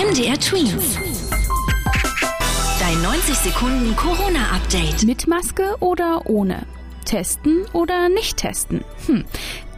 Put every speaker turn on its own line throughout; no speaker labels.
MDR Twins. Dein 90 Sekunden Corona-Update.
Mit Maske oder ohne? Testen oder nicht testen? Hm,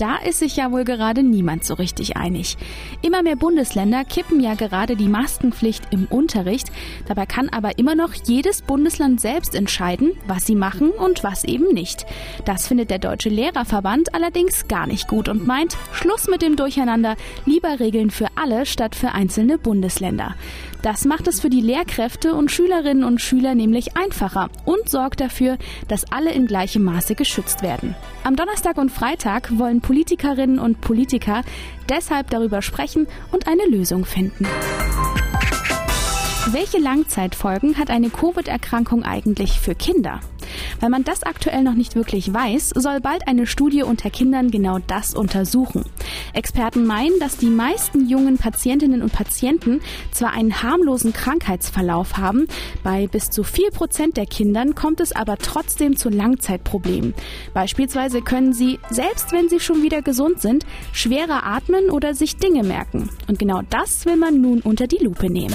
da ist sich ja wohl gerade niemand so richtig einig. Immer mehr Bundesländer kippen ja gerade die Maskenpflicht im Unterricht. Dabei kann aber immer noch jedes Bundesland selbst entscheiden, was sie machen und was eben nicht. Das findet der Deutsche Lehrerverband allerdings gar nicht gut und meint, Schluss mit dem Durcheinander, lieber Regeln für alle statt für einzelne Bundesländer. Das macht es für die Lehrkräfte und Schülerinnen und Schüler nämlich einfacher und sorgt dafür, dass alle in gleichem Maße geschützt werden. Am Donnerstag und Freitag wollen Politikerinnen und Politiker deshalb darüber sprechen und eine Lösung finden. Welche Langzeitfolgen hat eine Covid-Erkrankung eigentlich für Kinder? Weil man das aktuell noch nicht wirklich weiß, soll bald eine Studie unter Kindern genau das untersuchen. Experten meinen, dass die meisten jungen Patientinnen und Patienten zwar einen harmlosen Krankheitsverlauf haben, bei bis zu vier Prozent der Kindern kommt es aber trotzdem zu Langzeitproblemen. Beispielsweise können sie, selbst wenn sie schon wieder gesund sind, schwerer atmen oder sich Dinge merken. Und genau das will man nun unter die Lupe nehmen.